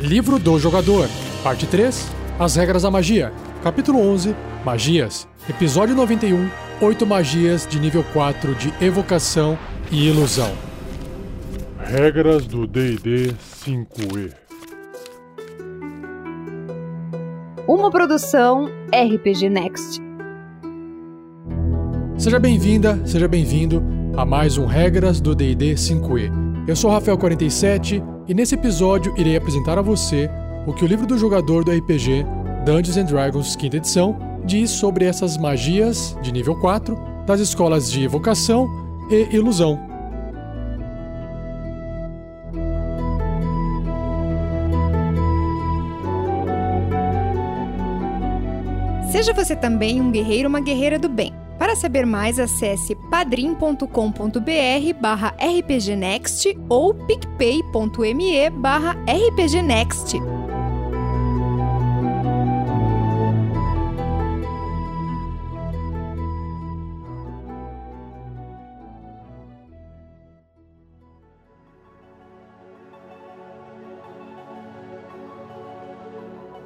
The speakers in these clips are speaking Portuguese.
Livro do Jogador, Parte 3 As Regras da Magia, Capítulo 11 Magias, Episódio 91 8 Magias de nível 4 de Evocação e Ilusão. Regras do DD 5E Uma produção RPG Next. Seja bem-vinda, seja bem-vindo a mais um Regras do DD 5E. Eu sou Rafael47 e nesse episódio irei apresentar a você o que o livro do jogador do RPG Dungeons and Dragons 5 edição diz sobre essas magias de nível 4 das escolas de evocação e ilusão. Seja você também um guerreiro ou uma guerreira do bem. Para saber mais, acesse padrim.com.br barra rpgnext ou picpay.me barra rpgnext.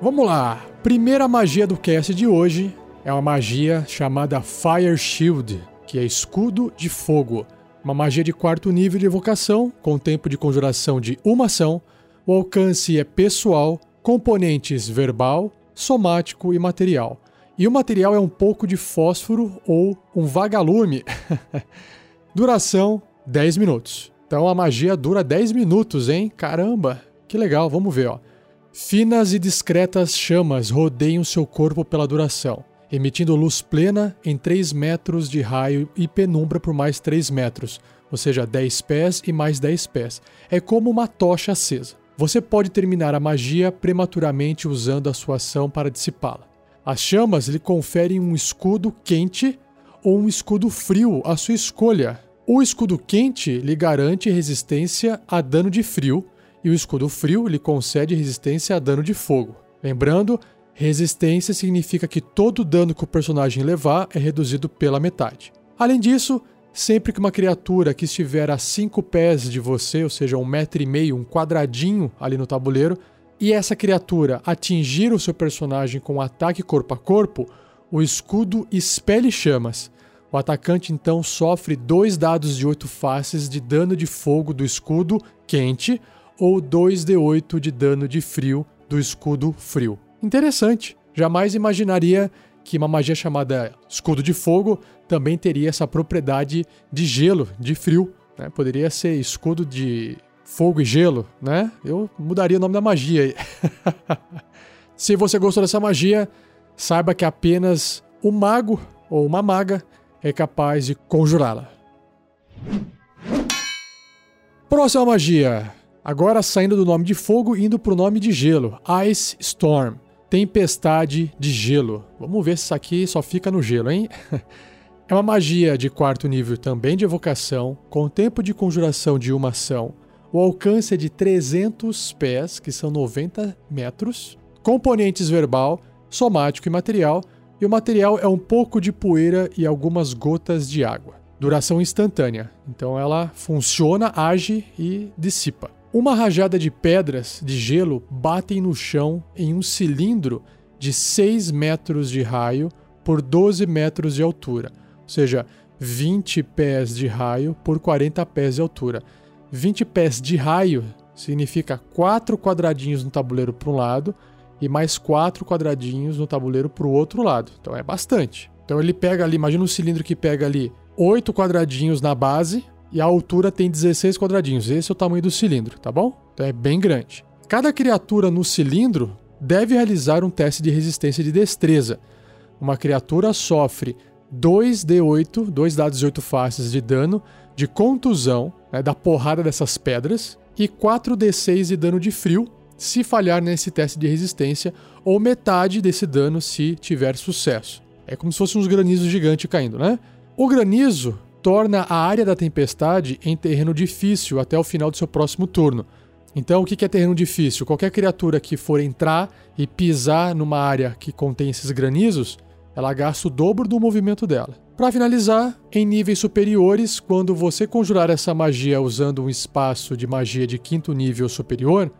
Vamos lá! Primeira magia do cast de hoje é uma magia chamada Fire Shield, que é escudo de fogo. Uma magia de quarto nível de evocação, com tempo de conjuração de uma ação. O alcance é pessoal, componentes verbal, somático e material. E o material é um pouco de fósforo ou um vagalume. Duração 10 minutos. Então a magia dura 10 minutos, hein? Caramba! Que legal, vamos ver, ó. Finas e discretas chamas rodeiam seu corpo pela duração, emitindo luz plena em 3 metros de raio e penumbra por mais 3 metros, ou seja, 10 pés e mais 10 pés. É como uma tocha acesa. Você pode terminar a magia prematuramente usando a sua ação para dissipá-la. As chamas lhe conferem um escudo quente ou um escudo frio à sua escolha. O escudo quente lhe garante resistência a dano de frio e o escudo frio lhe concede resistência a dano de fogo. Lembrando, resistência significa que todo dano que o personagem levar é reduzido pela metade. Além disso, sempre que uma criatura que estiver a 5 pés de você, ou seja, um metro e meio, um quadradinho ali no tabuleiro, e essa criatura atingir o seu personagem com um ataque corpo a corpo, o escudo expele chamas. O atacante então sofre dois dados de 8 faces de dano de fogo do escudo quente ou 2d8 de dano de frio do escudo frio. Interessante. Jamais imaginaria que uma magia chamada escudo de fogo também teria essa propriedade de gelo, de frio. Né? Poderia ser escudo de fogo e gelo, né? Eu mudaria o nome da magia. Se você gostou dessa magia, saiba que apenas o mago ou uma maga é capaz de conjurá-la. Próxima magia. Agora saindo do nome de fogo indo para o nome de gelo, Ice Storm, tempestade de gelo. Vamos ver se isso aqui só fica no gelo, hein? É uma magia de quarto nível também de evocação, com tempo de conjuração de uma ação. O alcance é de 300 pés, que são 90 metros. Componentes verbal, somático e material. E o material é um pouco de poeira e algumas gotas de água. Duração instantânea. Então ela funciona, age e dissipa. Uma rajada de pedras de gelo batem no chão em um cilindro de 6 metros de raio por 12 metros de altura, ou seja, 20 pés de raio por 40 pés de altura. 20 pés de raio significa 4 quadradinhos no tabuleiro para um lado e mais 4 quadradinhos no tabuleiro para o outro lado. Então é bastante. Então ele pega ali, imagina um cilindro que pega ali 8 quadradinhos na base, e a altura tem 16 quadradinhos. Esse é o tamanho do cilindro, tá bom? Então é bem grande. Cada criatura no cilindro deve realizar um teste de resistência de destreza. Uma criatura sofre 2d8, dois dados de 8 faces de dano de contusão, né, da porrada dessas pedras, e 4d6 de dano de frio, se falhar nesse teste de resistência, ou metade desse dano se tiver sucesso. É como se fossem uns granizos gigantes caindo, né? O granizo torna a área da tempestade em terreno difícil até o final do seu próximo turno. Então, o que é terreno difícil? Qualquer criatura que for entrar e pisar numa área que contém esses granizos, ela gasta o dobro do movimento dela. Para finalizar, em níveis superiores, quando você conjurar essa magia usando um espaço de magia de quinto nível superior,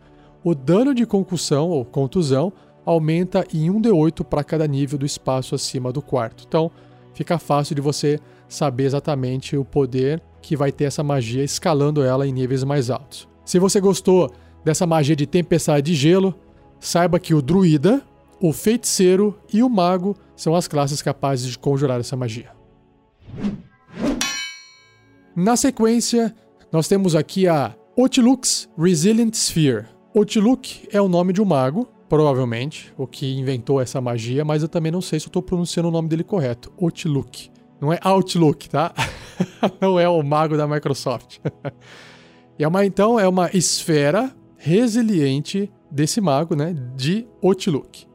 o dano de concussão ou contusão aumenta em 1d8 para cada nível do espaço acima do quarto. Então, fica fácil de você saber exatamente o poder que vai ter essa magia escalando ela em níveis mais altos. Se você gostou dessa magia de tempestade de gelo, saiba que o druida, o feiticeiro e o mago são as classes capazes de conjurar essa magia. Na sequência, nós temos aqui a Otilux Resilient Sphere. Otiluk é o nome de um mago, provavelmente, o que inventou essa magia, mas eu também não sei se eu estou pronunciando o nome dele correto. Otiluk. Não é Outlook, tá? não é o mago da Microsoft. é uma, então, é uma esfera resiliente desse mago, né? De Otiluk.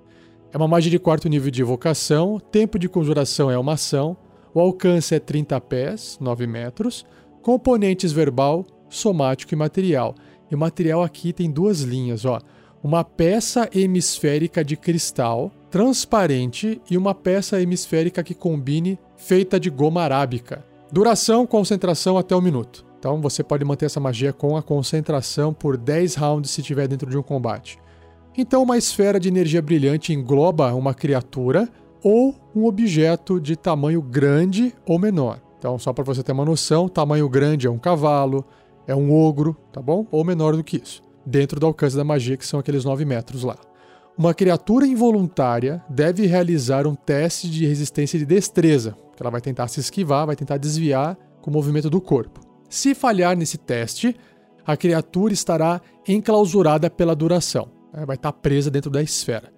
É uma magia de quarto nível de evocação, tempo de conjuração é uma ação, o alcance é 30 pés, 9 metros, componentes verbal, somático e material. E o material aqui tem duas linhas, ó. Uma peça hemisférica de cristal transparente e uma peça hemisférica que combine feita de goma arábica. Duração, concentração até um minuto. Então você pode manter essa magia com a concentração por 10 rounds se estiver dentro de um combate. Então uma esfera de energia brilhante engloba uma criatura ou um objeto de tamanho grande ou menor. Então só para você ter uma noção, tamanho grande é um cavalo, é um ogro, tá bom? Ou menor do que isso, dentro do alcance da magia, que são aqueles 9 metros lá. Uma criatura involuntária deve realizar um teste de resistência de destreza, que ela vai tentar se esquivar, vai tentar desviar com o movimento do corpo. Se falhar nesse teste, a criatura estará enclausurada pela duração, né? vai estar presa dentro da esfera.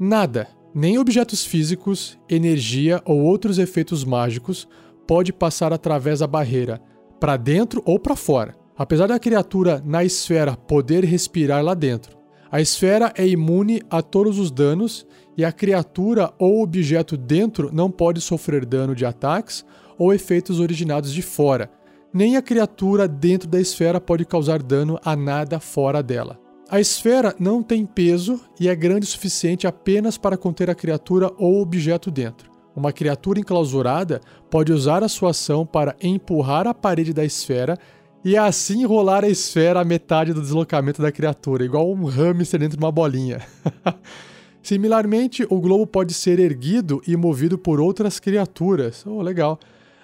Nada, nem objetos físicos, energia ou outros efeitos mágicos pode passar através da barreira, para dentro ou para fora. Apesar da criatura na esfera poder respirar lá dentro, a esfera é imune a todos os danos e a criatura ou objeto dentro não pode sofrer dano de ataques ou efeitos originados de fora. Nem a criatura dentro da esfera pode causar dano a nada fora dela. A esfera não tem peso e é grande o suficiente apenas para conter a criatura ou objeto dentro. Uma criatura enclausurada pode usar a sua ação para empurrar a parede da esfera e assim rolar a esfera a metade do deslocamento da criatura, igual um hamster dentro de uma bolinha. Similarmente, o globo pode ser erguido e movido por outras criaturas. Oh, legal.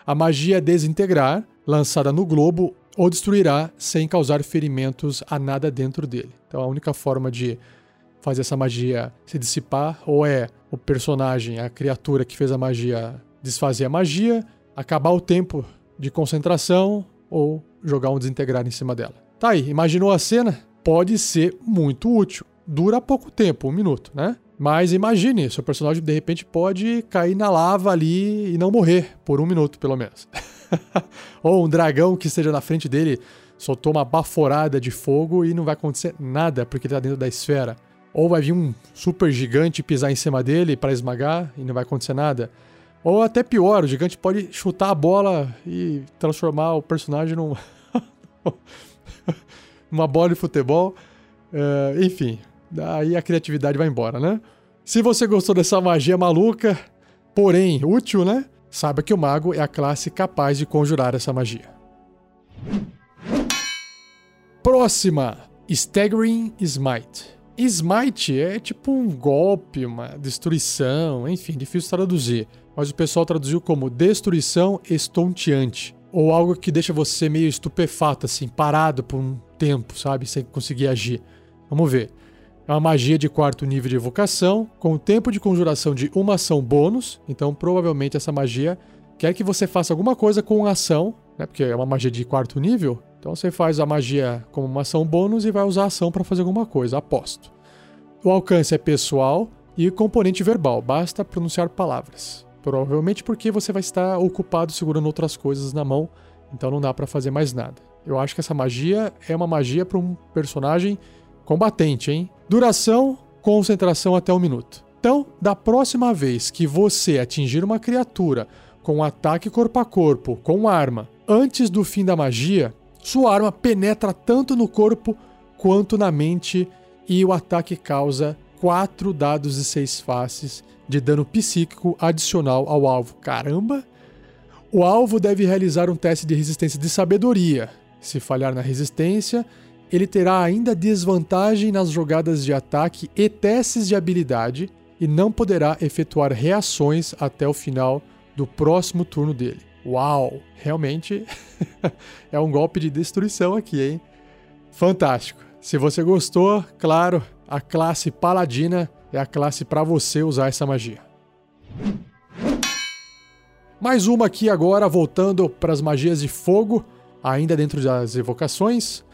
A magia desintegrar, lançada no globo, ou destruirá sem causar ferimentos a nada dentro dele. Então a única forma de fazer essa magia se dissipar ou é o personagem, a criatura que fez a magia, desfazer a magia, acabar o tempo de concentração ou jogar um desintegrar em cima dela. Tá aí, imaginou a cena? Pode ser muito útil. Dura pouco tempo, um minuto, né? Mas imagine, seu personagem de repente pode cair na lava ali e não morrer, por um minuto pelo menos. Ou um dragão que esteja na frente dele soltou uma baforada de fogo e não vai acontecer nada porque ele tá dentro da esfera. Ou vai vir um super gigante pisar em cima dele para esmagar e não vai acontecer nada. Ou até pior, o gigante pode chutar a bola e transformar o personagem num. numa bola de futebol. Uh, enfim, daí a criatividade vai embora, né? Se você gostou dessa magia maluca, porém útil, né? Saiba que o mago é a classe capaz de conjurar essa magia. Próxima: Staggering Smite. Smite é tipo um golpe, uma destruição, enfim, difícil traduzir mas o pessoal traduziu como destruição estonteante. Ou algo que deixa você meio estupefato, assim, parado por um tempo, sabe? Sem conseguir agir. Vamos ver. É uma magia de quarto nível de evocação, com tempo de conjuração de uma ação bônus. Então, provavelmente, essa magia quer que você faça alguma coisa com ação, né? Porque é uma magia de quarto nível. Então, você faz a magia como uma ação bônus e vai usar a ação para fazer alguma coisa, aposto. O alcance é pessoal e componente verbal, basta pronunciar palavras. Provavelmente porque você vai estar ocupado segurando outras coisas na mão, então não dá para fazer mais nada. Eu acho que essa magia é uma magia para um personagem combatente, hein? Duração, concentração até um minuto. Então, da próxima vez que você atingir uma criatura com um ataque corpo a corpo, com arma, antes do fim da magia, sua arma penetra tanto no corpo quanto na mente e o ataque causa 4 dados de 6 faces de dano psíquico adicional ao alvo. Caramba! O alvo deve realizar um teste de resistência de sabedoria. Se falhar na resistência, ele terá ainda desvantagem nas jogadas de ataque e testes de habilidade e não poderá efetuar reações até o final do próximo turno dele. Uau! Realmente é um golpe de destruição aqui, hein? Fantástico. Se você gostou, claro, a classe Paladina é a classe para você usar essa magia. Mais uma aqui agora, voltando para as magias de fogo, ainda dentro das evocações.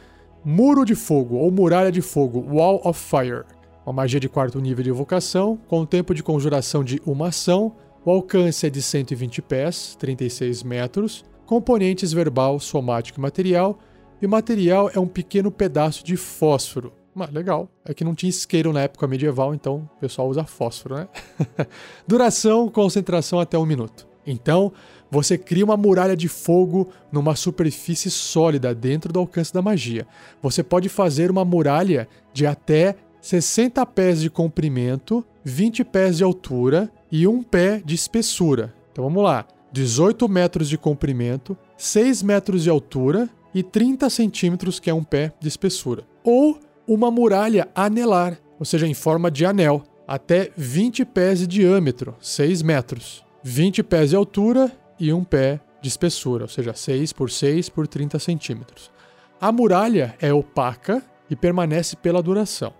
Muro de Fogo ou Muralha de Fogo, Wall of Fire. Uma magia de quarto nível de evocação, com tempo de conjuração de uma ação. O alcance é de 120 pés, 36 metros. Componentes verbal, somático e material. E o material é um pequeno pedaço de fósforo. Mas legal. É que não tinha isqueiro na época medieval, então o pessoal usa fósforo, né? Duração, concentração até um minuto. Então, você cria uma muralha de fogo numa superfície sólida dentro do alcance da magia. Você pode fazer uma muralha de até 60 pés de comprimento, 20 pés de altura e um pé de espessura. Então vamos lá: 18 metros de comprimento, 6 metros de altura e 30 centímetros, que é um pé de espessura. Ou uma muralha anelar, ou seja, em forma de anel, até 20 pés de diâmetro, 6 metros, 20 pés de altura e um pé de espessura, ou seja, 6 por 6 por 30 centímetros. A muralha é opaca e permanece pela duração.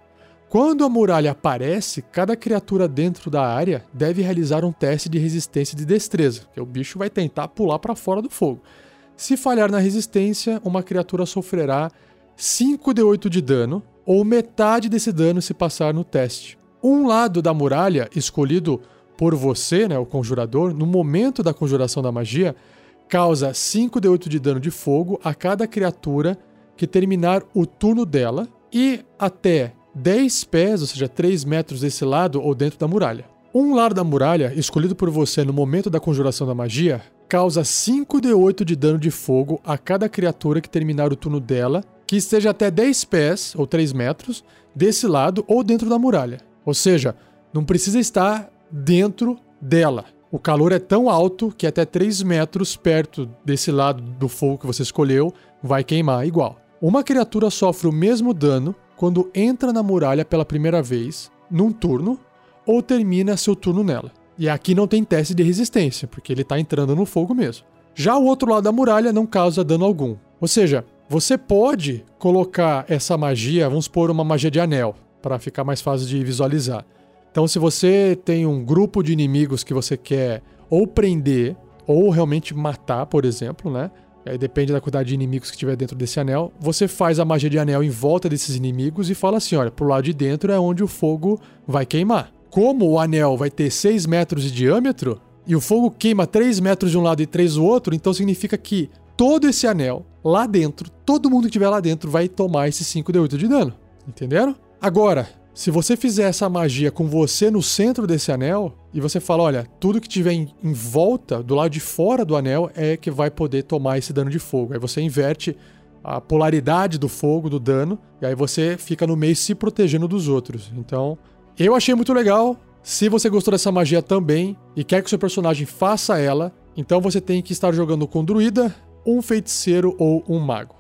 Quando a muralha aparece, cada criatura dentro da área deve realizar um teste de resistência de destreza, que o bicho vai tentar pular para fora do fogo. Se falhar na resistência, uma criatura sofrerá 5 de 8 de dano, ou metade desse dano se passar no teste. Um lado da muralha, escolhido por você, né, o conjurador, no momento da conjuração da magia, causa 5 de 8 de dano de fogo a cada criatura que terminar o turno dela e até 10 pés, ou seja, 3 metros desse lado ou dentro da muralha. Um lado da muralha, escolhido por você no momento da conjuração da magia, causa 5 de 8 de dano de fogo a cada criatura que terminar o turno dela que esteja até 10 pés, ou 3 metros, desse lado ou dentro da muralha. Ou seja, não precisa estar dentro dela. O calor é tão alto que até 3 metros perto desse lado do fogo que você escolheu vai queimar igual. Uma criatura sofre o mesmo dano quando entra na muralha pela primeira vez, num turno, ou termina seu turno nela. E aqui não tem teste de resistência, porque ele está entrando no fogo mesmo. Já o outro lado da muralha não causa dano algum. Ou seja, você pode colocar essa magia, vamos supor uma magia de anel, para ficar mais fácil de visualizar. Então, se você tem um grupo de inimigos que você quer ou prender ou realmente matar, por exemplo, né? Aí depende da quantidade de inimigos que tiver dentro desse anel. Você faz a magia de anel em volta desses inimigos e fala assim: olha, pro lado de dentro é onde o fogo vai queimar. Como o anel vai ter 6 metros de diâmetro e o fogo queima 3 metros de um lado e 3 do outro, então significa que todo esse anel lá dentro, todo mundo que estiver lá dentro vai tomar esse 5 de 8 de dano. Entenderam? Agora, se você fizer essa magia com você no centro desse anel e você fala, olha, tudo que tiver em, em, volta, do lado de fora do anel, é que vai poder tomar esse dano de fogo. Aí você inverte a polaridade do fogo, do dano, e aí você fica no meio se protegendo dos outros. Então, eu achei muito legal. Se você gostou dessa magia também e quer que seu personagem faça ela, então você tem que estar jogando com druida, um feiticeiro ou um mago.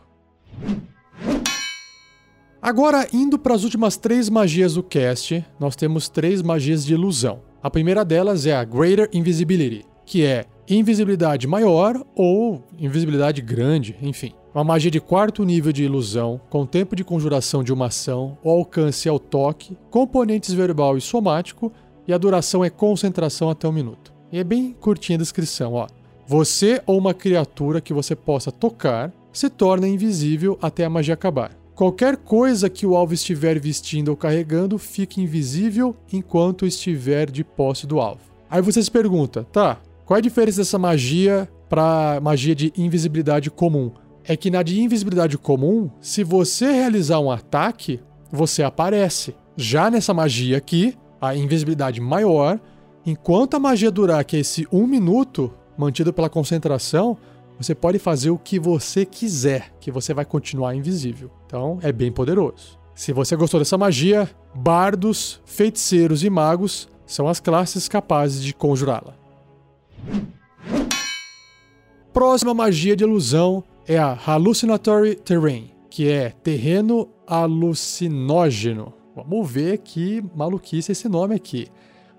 Agora, indo para as últimas três magias do cast, nós temos três magias de ilusão. A primeira delas é a Greater Invisibility, que é invisibilidade maior ou invisibilidade grande, enfim. Uma magia de quarto nível de ilusão, com tempo de conjuração de uma ação, o alcance ao toque, componentes verbal e somático, e a duração é concentração até um minuto. E é bem curtinha a descrição, ó. Você ou uma criatura que você possa tocar se torna invisível até a magia acabar. Qualquer coisa que o alvo estiver vestindo ou carregando fica invisível enquanto estiver de posse do alvo. Aí você se pergunta, tá, qual é a diferença dessa magia para magia de invisibilidade comum? É que na de invisibilidade comum, se você realizar um ataque, você aparece. Já nessa magia aqui, a invisibilidade maior, enquanto a magia durar que é esse um minuto, mantido pela concentração, você pode fazer o que você quiser, que você vai continuar invisível. Então é bem poderoso. Se você gostou dessa magia, bardos, feiticeiros e magos são as classes capazes de conjurá-la. Próxima magia de ilusão é a Hallucinatory Terrain, que é terreno alucinógeno. Vamos ver que maluquice esse nome aqui.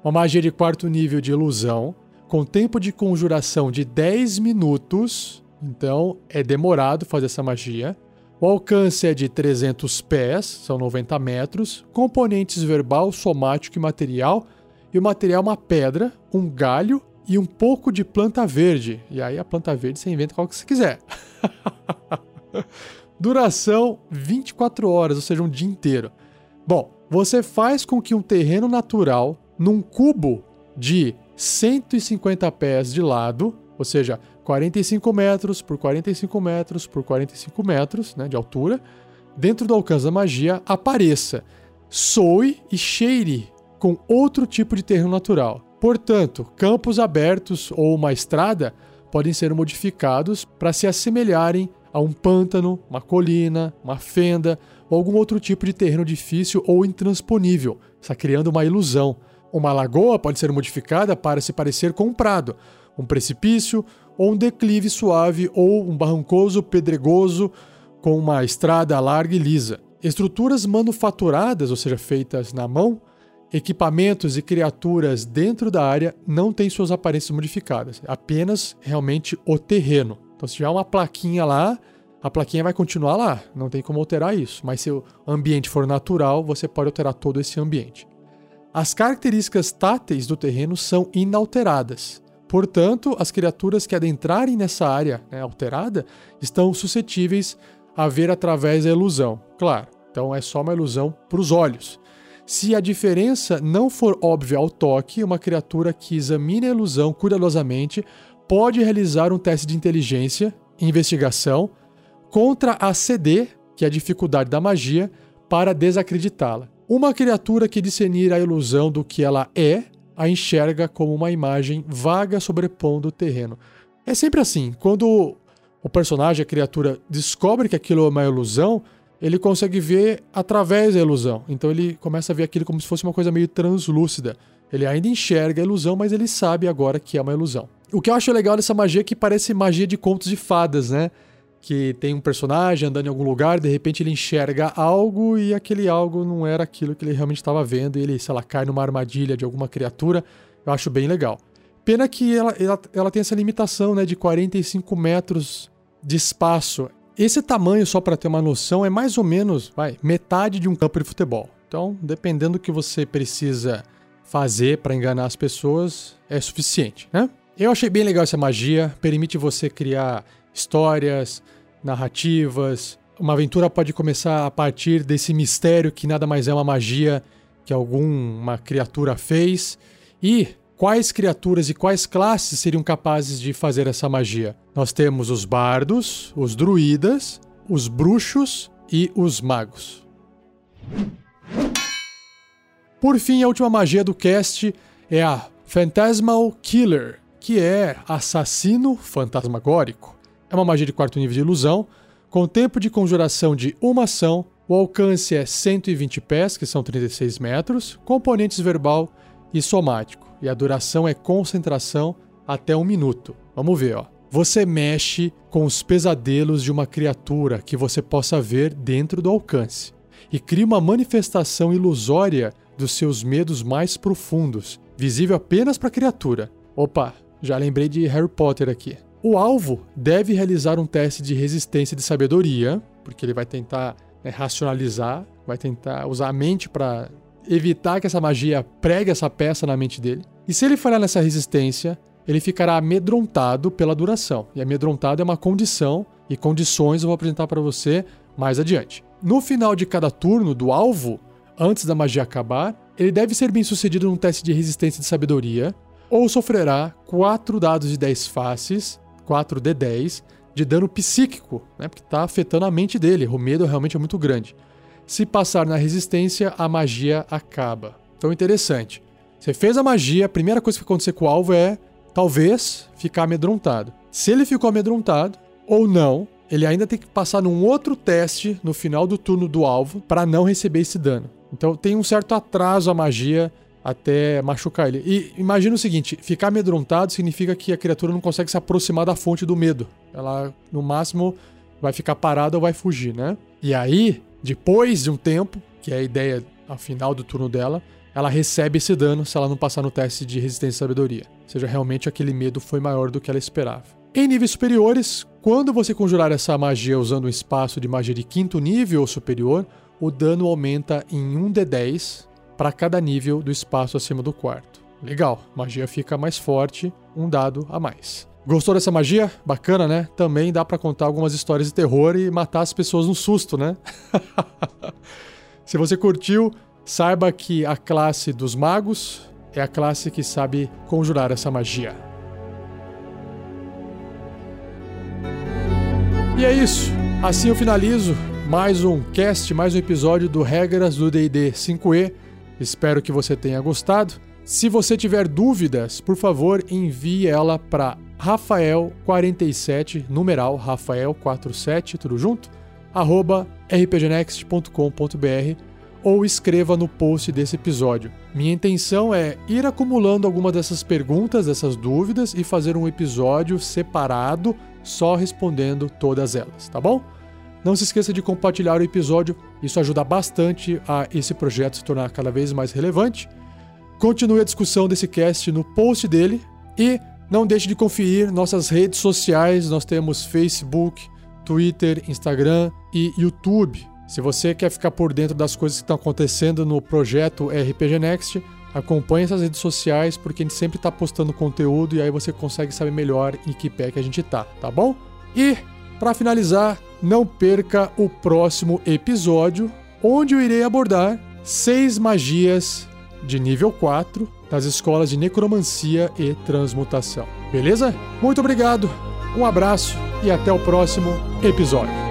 Uma magia de quarto nível de ilusão, com tempo de conjuração de 10 minutos. Então é demorado fazer essa magia. O alcance é de 300 pés, são 90 metros. Componentes verbal, somático e material. E o material é uma pedra, um galho e um pouco de planta verde. E aí a planta verde você inventa qual que você quiser. Duração 24 horas, ou seja, um dia inteiro. Bom, você faz com que um terreno natural, num cubo de 150 pés de lado, ou seja, 45 metros por 45 metros por 45 metros né, de altura, dentro do alcance da magia, apareça, soe e cheire com outro tipo de terreno natural. Portanto, campos abertos ou uma estrada podem ser modificados para se assemelharem a um pântano, uma colina, uma fenda ou algum outro tipo de terreno difícil ou intransponível, está criando uma ilusão. Uma lagoa pode ser modificada para se parecer com um prado, um precipício ou um declive suave ou um barrancoso pedregoso com uma estrada larga e lisa. Estruturas manufaturadas, ou seja, feitas na mão, equipamentos e criaturas dentro da área não têm suas aparências modificadas, apenas realmente o terreno. Então, se tiver uma plaquinha lá, a plaquinha vai continuar lá, não tem como alterar isso. Mas se o ambiente for natural, você pode alterar todo esse ambiente. As características táteis do terreno são inalteradas. Portanto, as criaturas que adentrarem nessa área né, alterada estão suscetíveis a ver através da ilusão. Claro, então é só uma ilusão para os olhos. Se a diferença não for óbvia ao toque, uma criatura que examine a ilusão cuidadosamente pode realizar um teste de inteligência, investigação, contra a CD, que é a dificuldade da magia, para desacreditá-la. Uma criatura que discernir a ilusão do que ela é, a enxerga como uma imagem vaga sobrepondo o terreno. É sempre assim, quando o personagem, a criatura, descobre que aquilo é uma ilusão, ele consegue ver através da ilusão. Então ele começa a ver aquilo como se fosse uma coisa meio translúcida. Ele ainda enxerga a ilusão, mas ele sabe agora que é uma ilusão. O que eu acho legal dessa magia é que parece magia de contos de fadas, né? Que tem um personagem andando em algum lugar, de repente ele enxerga algo e aquele algo não era aquilo que ele realmente estava vendo e ele, sei lá, cai numa armadilha de alguma criatura. Eu acho bem legal. Pena que ela, ela, ela tem essa limitação, né, de 45 metros de espaço. Esse tamanho, só para ter uma noção, é mais ou menos vai, metade de um campo de futebol. Então, dependendo do que você precisa fazer para enganar as pessoas, é suficiente, né? Eu achei bem legal essa magia, permite você criar histórias, narrativas. Uma aventura pode começar a partir desse mistério que nada mais é uma magia que alguma criatura fez. E quais criaturas e quais classes seriam capazes de fazer essa magia. Nós temos os bardos, os druidas, os bruxos e os magos. Por fim, a última magia do cast é a Phantasmal Killer, que é assassino fantasmagórico. É uma magia de quarto nível de ilusão, com tempo de conjuração de uma ação, o alcance é 120 pés, que são 36 metros, componentes verbal e somático e a duração é concentração até um minuto. Vamos ver, ó. Você mexe com os pesadelos de uma criatura que você possa ver dentro do alcance e cria uma manifestação ilusória dos seus medos mais profundos, visível apenas para a criatura. Opa, já lembrei de Harry Potter aqui. O alvo deve realizar um teste de resistência de sabedoria, porque ele vai tentar né, racionalizar, vai tentar usar a mente para evitar que essa magia pregue essa peça na mente dele. E se ele falhar nessa resistência, ele ficará amedrontado pela duração. E amedrontado é uma condição, e condições eu vou apresentar para você mais adiante. No final de cada turno do alvo, antes da magia acabar, ele deve ser bem sucedido num teste de resistência de sabedoria, ou sofrerá 4 dados de 10 faces, 4 d 10, de dano psíquico, né, porque está afetando a mente dele. O medo realmente é muito grande. Se passar na resistência, a magia acaba. Então, interessante. Você fez a magia, a primeira coisa que acontecer com o alvo é, talvez, ficar amedrontado. Se ele ficou amedrontado ou não, ele ainda tem que passar num outro teste no final do turno do alvo para não receber esse dano. Então tem um certo atraso a magia até machucar ele. E imagina o seguinte: ficar amedrontado significa que a criatura não consegue se aproximar da fonte do medo. Ela, no máximo, vai ficar parada ou vai fugir, né? E aí, depois de um tempo, que é a ideia ao final do turno dela, ela recebe esse dano se ela não passar no teste de resistência e sabedoria. Ou seja, realmente aquele medo foi maior do que ela esperava. Em níveis superiores, quando você conjurar essa magia usando um espaço de magia de quinto nível ou superior, o dano aumenta em 1d10 para cada nível do espaço acima do quarto. Legal, magia fica mais forte, um dado a mais. Gostou dessa magia? Bacana, né? Também dá para contar algumas histórias de terror e matar as pessoas no susto, né? Se você curtiu, saiba que a classe dos magos é a classe que sabe conjurar essa magia. E é isso. Assim eu finalizo mais um cast, mais um episódio do Regras do D&D 5e. Espero que você tenha gostado. Se você tiver dúvidas, por favor, envie ela para Rafael47, numeral Rafael47, tudo junto, arroba rpgnext.com.br ou escreva no post desse episódio. Minha intenção é ir acumulando algumas dessas perguntas, dessas dúvidas e fazer um episódio separado só respondendo todas elas, tá bom? Não se esqueça de compartilhar o episódio, isso ajuda bastante a esse projeto se tornar cada vez mais relevante. Continue a discussão desse cast no post dele e não deixe de conferir nossas redes sociais. Nós temos Facebook, Twitter, Instagram e YouTube. Se você quer ficar por dentro das coisas que estão acontecendo no projeto RPG Next, acompanhe essas redes sociais porque a gente sempre está postando conteúdo e aí você consegue saber melhor em que pé que a gente tá, tá bom? E para finalizar, não perca o próximo episódio, onde eu irei abordar seis magias de nível 4 das escolas de necromancia e transmutação. Beleza? Muito obrigado, um abraço e até o próximo episódio.